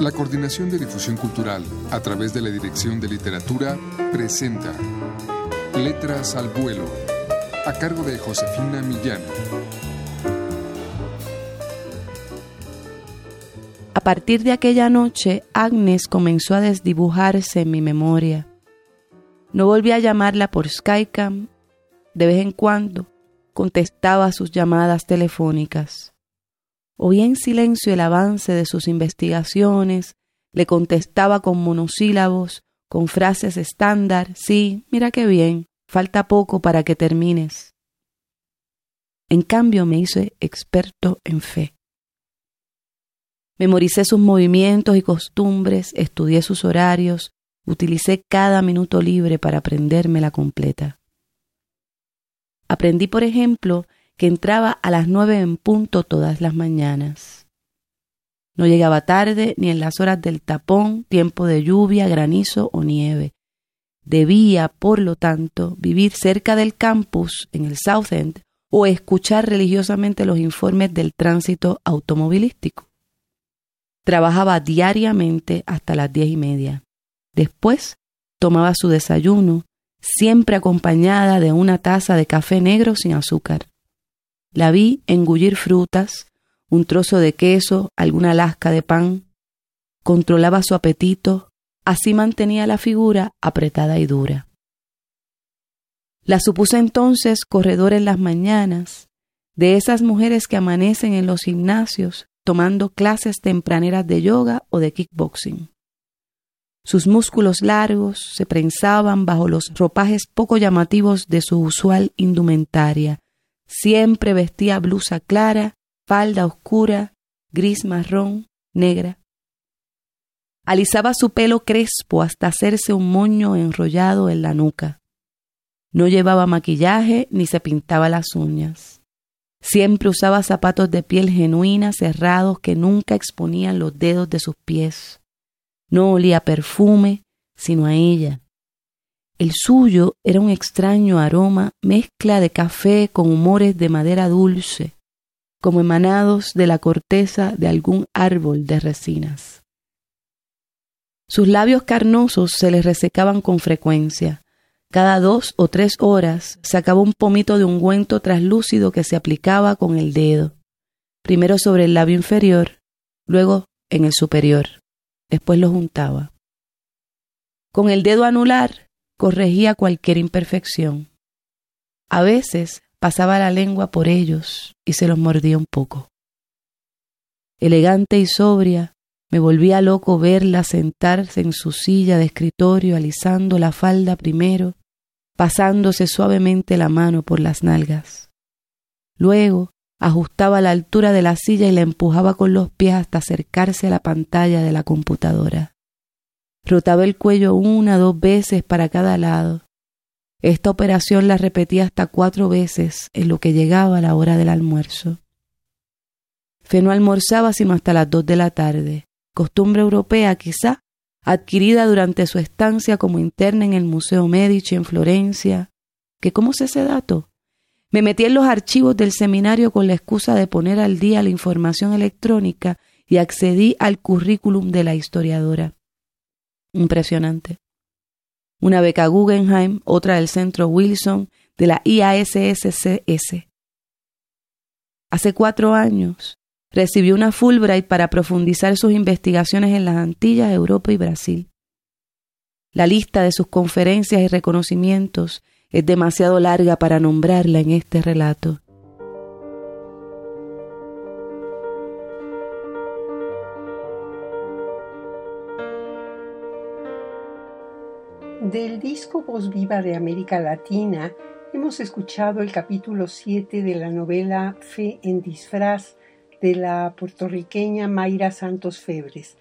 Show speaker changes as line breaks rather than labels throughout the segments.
La Coordinación de Difusión Cultural, a través de la Dirección de Literatura, presenta Letras al Vuelo, a cargo de Josefina Millán.
A partir de aquella noche, Agnes comenzó a desdibujarse en mi memoria. No volví a llamarla por Skycam. De vez en cuando contestaba sus llamadas telefónicas. Oía en silencio el avance de sus investigaciones, le contestaba con monosílabos, con frases estándar, sí, mira qué bien, falta poco para que termines. En cambio me hice experto en fe. Memoricé sus movimientos y costumbres, estudié sus horarios, utilicé cada minuto libre para aprendérmela completa. Aprendí, por ejemplo, que entraba a las nueve en punto todas las mañanas. No llegaba tarde ni en las horas del tapón, tiempo de lluvia, granizo o nieve. Debía, por lo tanto, vivir cerca del campus, en el South End, o escuchar religiosamente los informes del tránsito automovilístico. Trabajaba diariamente hasta las diez y media. Después tomaba su desayuno, siempre acompañada de una taza de café negro sin azúcar. La vi engullir frutas, un trozo de queso, alguna lasca de pan. Controlaba su apetito, así mantenía la figura apretada y dura. La supuse entonces corredora en las mañanas, de esas mujeres que amanecen en los gimnasios tomando clases tempraneras de yoga o de kickboxing. Sus músculos largos se prensaban bajo los ropajes poco llamativos de su usual indumentaria. Siempre vestía blusa clara, falda oscura, gris marrón, negra. Alisaba su pelo crespo hasta hacerse un moño enrollado en la nuca. No llevaba maquillaje ni se pintaba las uñas. Siempre usaba zapatos de piel genuina cerrados que nunca exponían los dedos de sus pies. No olía perfume, sino a ella. El suyo era un extraño aroma, mezcla de café con humores de madera dulce, como emanados de la corteza de algún árbol de resinas. Sus labios carnosos se les resecaban con frecuencia. Cada dos o tres horas sacaba un pomito de ungüento traslúcido que se aplicaba con el dedo, primero sobre el labio inferior, luego en el superior después lo juntaba. Con el dedo anular corregía cualquier imperfección. A veces pasaba la lengua por ellos y se los mordía un poco. Elegante y sobria, me volvía loco verla sentarse en su silla de escritorio alisando la falda primero, pasándose suavemente la mano por las nalgas. Luego ajustaba la altura de la silla y la empujaba con los pies hasta acercarse a la pantalla de la computadora. Rotaba el cuello una, dos veces para cada lado. Esta operación la repetía hasta cuatro veces en lo que llegaba la hora del almuerzo. Fe no almorzaba sino hasta las dos de la tarde, costumbre europea quizá, adquirida durante su estancia como interna en el Museo Medici en Florencia. ¿Que cómo sé ese dato? Me metí en los archivos del seminario con la excusa de poner al día la información electrónica y accedí al currículum de la historiadora. Impresionante. Una beca Guggenheim, otra del Centro Wilson, de la IASSCS. Hace cuatro años recibió una Fulbright para profundizar sus investigaciones en las Antillas, Europa y Brasil. La lista de sus conferencias y reconocimientos es demasiado larga para nombrarla en este relato.
Del disco Voz Viva de América Latina hemos escuchado el capítulo 7 de la novela Fe en disfraz de la puertorriqueña Mayra Santos Febres.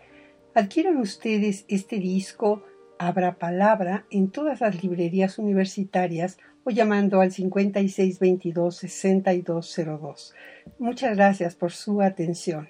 Adquieran ustedes este disco Abra Palabra en todas las librerías universitarias o llamando al 5622-6202. Muchas gracias por su atención.